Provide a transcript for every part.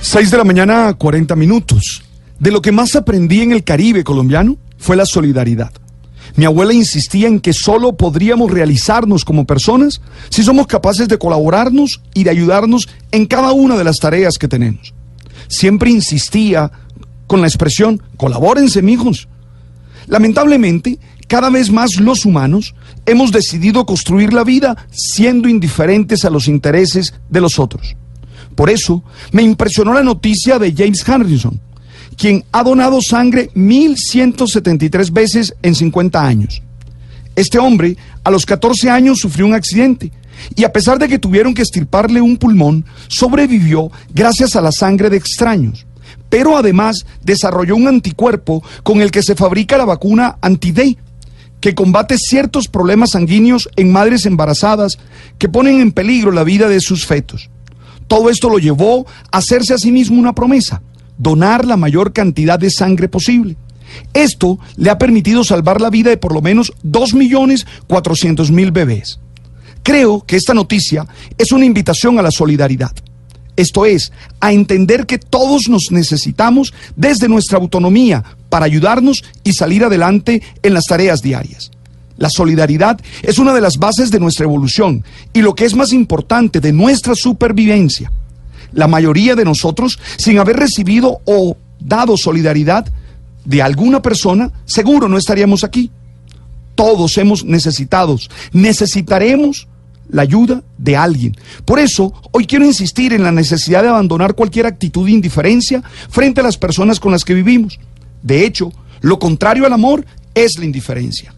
6 de la mañana, 40 minutos. De lo que más aprendí en el Caribe colombiano fue la solidaridad. Mi abuela insistía en que solo podríamos realizarnos como personas si somos capaces de colaborarnos y de ayudarnos en cada una de las tareas que tenemos. Siempre insistía con la expresión, colabórense, mijos. Lamentablemente, cada vez más los humanos hemos decidido construir la vida siendo indiferentes a los intereses de los otros. Por eso, me impresionó la noticia de James Harrison, quien ha donado sangre 1173 veces en 50 años. Este hombre, a los 14 años, sufrió un accidente y a pesar de que tuvieron que estirparle un pulmón, sobrevivió gracias a la sangre de extraños. Pero además desarrolló un anticuerpo con el que se fabrica la vacuna anti-D, que combate ciertos problemas sanguíneos en madres embarazadas que ponen en peligro la vida de sus fetos. Todo esto lo llevó a hacerse a sí mismo una promesa, donar la mayor cantidad de sangre posible. Esto le ha permitido salvar la vida de por lo menos 2.400.000 bebés. Creo que esta noticia es una invitación a la solidaridad. Esto es, a entender que todos nos necesitamos desde nuestra autonomía para ayudarnos y salir adelante en las tareas diarias. La solidaridad es una de las bases de nuestra evolución y lo que es más importante, de nuestra supervivencia. La mayoría de nosotros, sin haber recibido o dado solidaridad de alguna persona, seguro no estaríamos aquí. Todos hemos necesitados, necesitaremos la ayuda de alguien. Por eso, hoy quiero insistir en la necesidad de abandonar cualquier actitud de indiferencia frente a las personas con las que vivimos. De hecho, lo contrario al amor es la indiferencia.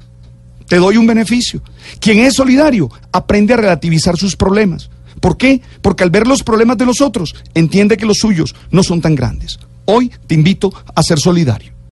Te doy un beneficio. Quien es solidario aprende a relativizar sus problemas. ¿Por qué? Porque al ver los problemas de los otros, entiende que los suyos no son tan grandes. Hoy te invito a ser solidario.